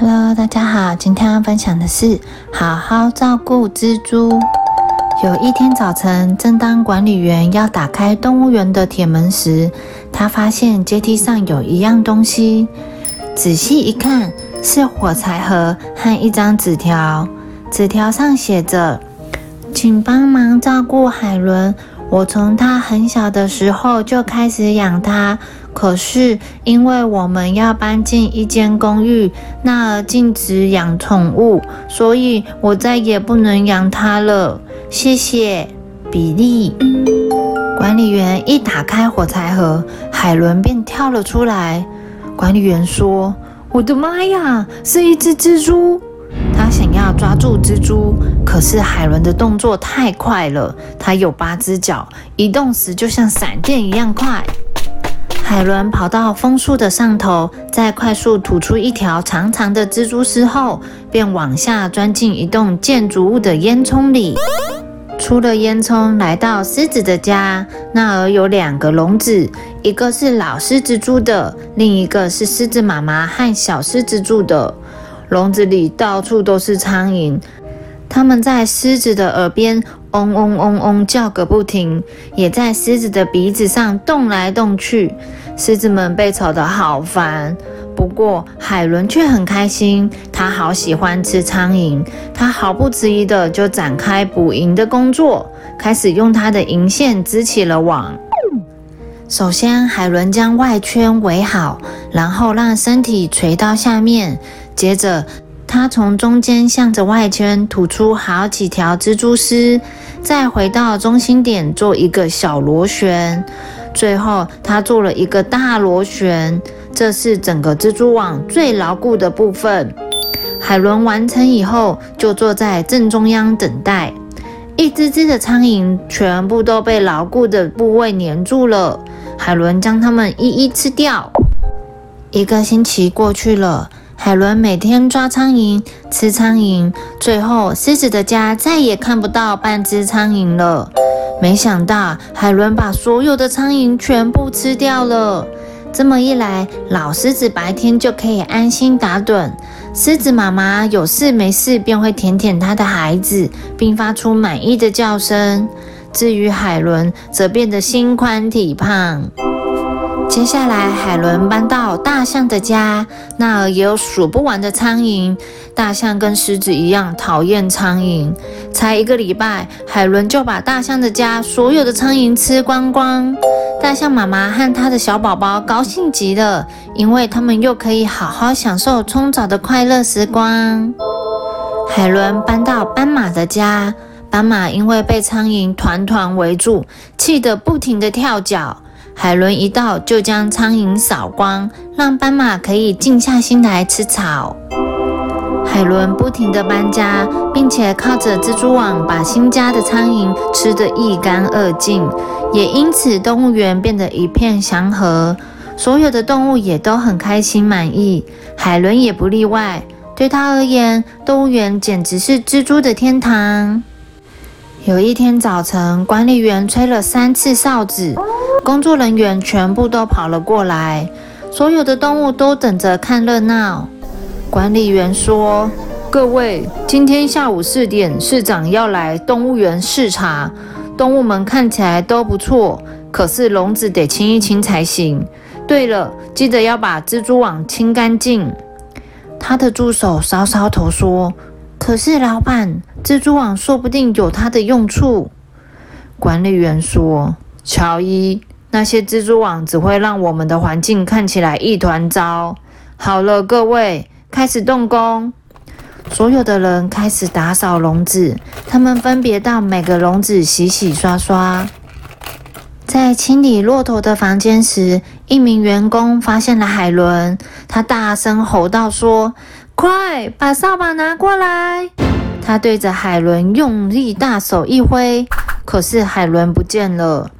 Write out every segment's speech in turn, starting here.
Hello，大家好，今天要分享的是好好照顾蜘蛛。有一天早晨，正当管理员要打开动物园的铁门时，他发现阶梯上有一样东西。仔细一看，是火柴盒和一张纸条。纸条上写着：“请帮忙照顾海伦。我从它很小的时候就开始养它。”可是，因为我们要搬进一间公寓，那儿禁止养宠物，所以我再也不能养它了。谢谢，比利。管理员一打开火柴盒，海伦便跳了出来。管理员说：“我的妈呀，是一只蜘蛛！”他想要抓住蜘蛛，可是海伦的动作太快了，它有八只脚，移动时就像闪电一样快。海伦跑到枫树的上头，在快速吐出一条长长的蜘蛛丝后，便往下钻进一栋建筑物的烟囱里。出了烟囱，来到狮子的家，那儿有两个笼子，一个是老狮子住的，另一个是狮子妈妈和小狮子住的。笼子里到处都是苍蝇。它们在狮子的耳边嗡嗡嗡嗡叫个不停，也在狮子的鼻子上动来动去。狮子们被吵得好烦，不过海伦却很开心，她好喜欢吃苍蝇。她毫不迟疑的就展开捕蝇的工作，开始用他的银线织起了网。首先，海伦将外圈围好，然后让身体垂到下面，接着。他从中间向着外圈吐出好几条蜘蛛丝，再回到中心点做一个小螺旋，最后他做了一个大螺旋。这是整个蜘蛛网最牢固的部分。海伦完成以后，就坐在正中央等待。一只只的苍蝇全部都被牢固的部位粘住了。海伦将它们一一吃掉。一个星期过去了。海伦每天抓苍蝇、吃苍蝇，最后狮子的家再也看不到半只苍蝇了。没想到海伦把所有的苍蝇全部吃掉了。这么一来，老狮子白天就可以安心打盹，狮子妈妈有事没事便会舔舔它的孩子，并发出满意的叫声。至于海伦，则变得心宽体胖。接下来，海伦搬到大象的家，那儿也有数不完的苍蝇。大象跟狮子一样讨厌苍蝇。才一个礼拜，海伦就把大象的家所有的苍蝇吃光光。大象妈妈和它的小宝宝高兴极了，因为他们又可以好好享受冲澡的快乐时光。海伦搬到斑马的家，斑马因为被苍蝇团团围住，气得不停地跳脚。海伦一到，就将苍蝇扫光，让斑马可以静下心来吃草。海伦不停地搬家，并且靠着蜘蛛网把新家的苍蝇吃得一干二净，也因此动物园变得一片祥和，所有的动物也都很开心满意，海伦也不例外。对他而言，动物园简直是蜘蛛的天堂。有一天早晨，管理员吹了三次哨子。工作人员全部都跑了过来，所有的动物都等着看热闹。管理员说：“各位，今天下午四点，市长要来动物园视察。动物们看起来都不错，可是笼子得清一清才行。对了，记得要把蜘蛛网清干净。”他的助手搔搔头说：“可是老板，蜘蛛网说不定有它的用处。”管理员说：“乔伊。”那些蜘蛛网只会让我们的环境看起来一团糟。好了，各位，开始动工。所有的人开始打扫笼子，他们分别到每个笼子洗洗刷刷。在清理骆驼的房间时，一名员工发现了海伦，他大声吼道：“说，快把扫把拿过来！”他对着海伦用力大手一挥，可是海伦不见了。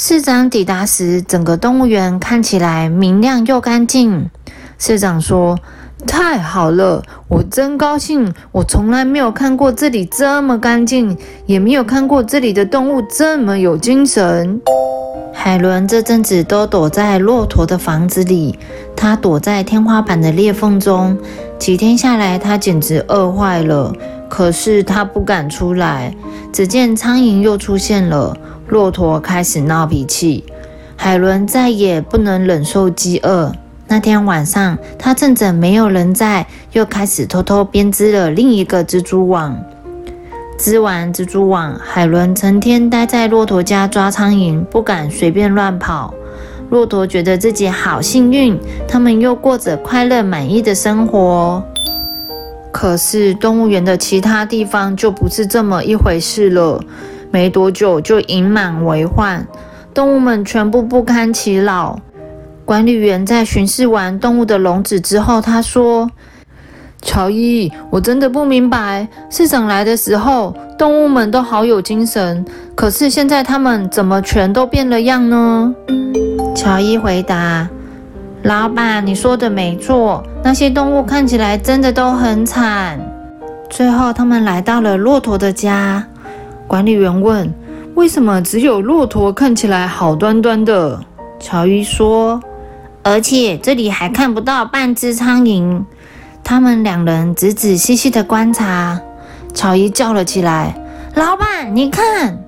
市长抵达时，整个动物园看起来明亮又干净。市长说：“太好了，我真高兴！我从来没有看过这里这么干净，也没有看过这里的动物这么有精神。”海伦这阵子都躲在骆驼的房子里，他躲在天花板的裂缝中，几天下来，他简直饿坏了。可是他不敢出来。只见苍蝇又出现了，骆驼开始闹脾气，海伦再也不能忍受饥饿。那天晚上，他趁着没有人在，又开始偷偷编织了另一个蜘蛛网。织完蜘蛛网，海伦成天待在骆驼家抓苍蝇，不敢随便乱跑。骆驼觉得自己好幸运，他们又过着快乐满意的生活。可是动物园的其他地方就不是这么一回事了。没多久就隐满为患，动物们全部不堪其扰。管理员在巡视完动物的笼子之后，他说：“乔伊，我真的不明白，市长来的时候动物们都好有精神，可是现在它们怎么全都变了样呢？”乔伊回答。老板，你说的没错，那些动物看起来真的都很惨。最后，他们来到了骆驼的家。管理员问：“为什么只有骆驼看起来好端端的？”乔伊说：“而且这里还看不到半只苍蝇。”他们两人仔仔细细的观察。乔伊叫了起来：“老板，你看，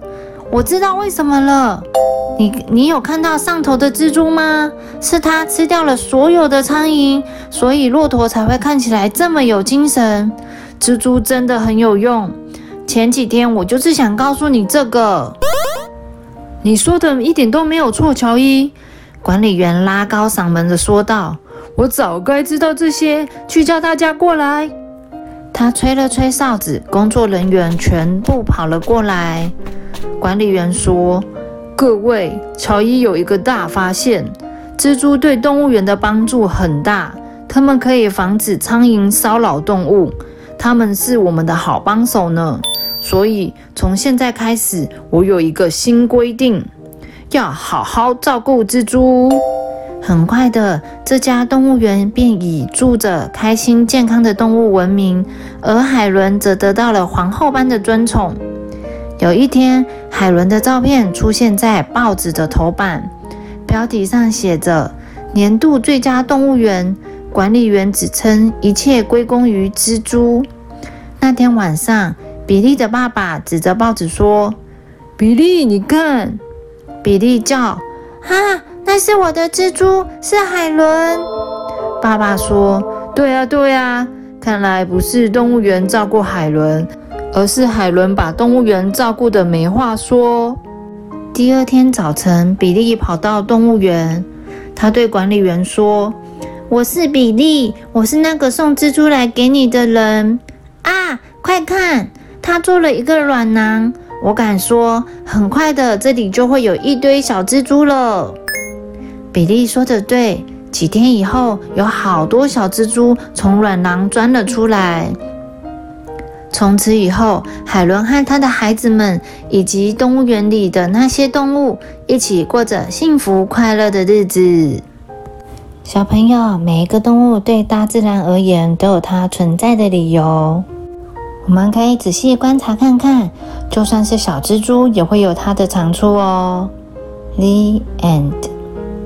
我知道为什么了。”你你有看到上头的蜘蛛吗？是它吃掉了所有的苍蝇，所以骆驼才会看起来这么有精神。蜘蛛真的很有用。前几天我就是想告诉你这个。你说的一点都没有错，乔伊。管理员拉高嗓门的说道：“我早该知道这些，去叫大家过来。”他吹了吹哨子，工作人员全部跑了过来。管理员说。各位，乔伊有一个大发现：蜘蛛对动物园的帮助很大，它们可以防止苍蝇骚扰动物，它们是我们的好帮手呢。所以从现在开始，我有一个新规定，要好好照顾蜘蛛。很快的，这家动物园便以住着开心健康的动物闻名，而海伦则得到了皇后般的尊宠。有一天，海伦的照片出现在报纸的头版，标题上写着“年度最佳动物园”。管理员指称一切归功于蜘蛛。那天晚上，比利的爸爸指着报纸说：“比利，你看！”比利叫：“啊，那是我的蜘蛛，是海伦。”爸爸说：“对啊，对啊，看来不是动物园照顾海伦。”而是海伦把动物园照顾的没话说。第二天早晨，比利跑到动物园，他对管理员说：“我是比利，我是那个送蜘蛛来给你的人啊！快看，他做了一个卵囊。我敢说，很快的，这里就会有一堆小蜘蛛了。”比利说的对，几天以后，有好多小蜘蛛从卵囊钻了出来。从此以后，海伦和他的孩子们以及动物园里的那些动物一起过着幸福快乐的日子。小朋友，每一个动物对大自然而言都有它存在的理由。我们可以仔细观察看看，就算是小蜘蛛也会有它的长处哦。The end.